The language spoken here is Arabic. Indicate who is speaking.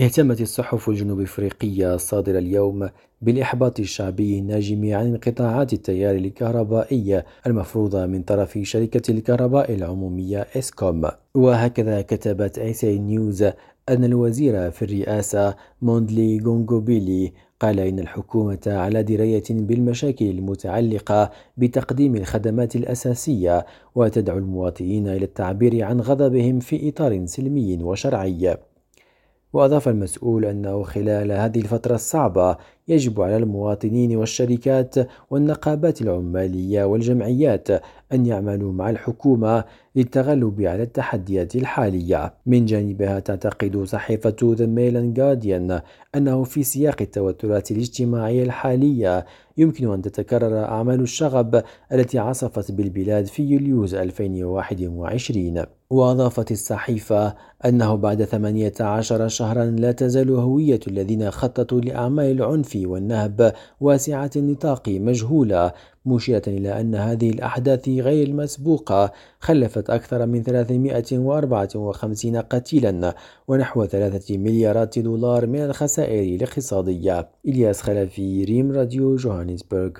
Speaker 1: اهتمت الصحف الجنوب إفريقية الصادرة اليوم بالإحباط الشعبي الناجم عن انقطاعات التيار الكهربائي المفروضة من طرف شركة الكهرباء العمومية إسكوم. وهكذا كتبت آي سي نيوز أن الوزير في الرئاسة موندلي غونغوبيلي قال إن الحكومة على دراية بالمشاكل المتعلقة بتقديم الخدمات الأساسية وتدعو المواطنين إلى التعبير عن غضبهم في إطار سلمي وشرعي. وأضاف المسؤول أنه خلال هذه الفترة الصعبة يجب على المواطنين والشركات والنقابات العمالية والجمعيات أن يعملوا مع الحكومة للتغلب على التحديات الحالية. من جانبها تعتقد صحيفة ذا ميلان جارديان أنه في سياق التوترات الاجتماعية الحالية يمكن أن تتكرر أعمال الشغب التي عصفت بالبلاد في يوليوز 2021 وأضافت الصحيفة أنه بعد 18 شهرا لا تزال هوية الذين خططوا لأعمال العنف والنهب واسعة النطاق مجهولة مشيرة إلى أن هذه الأحداث غير المسبوقة خلفت أكثر من 354 قتيلا ونحو 3 مليارات دولار من الخسائر الاقتصادية. إلياس خلفي ريم راديو جوهانسبرغ.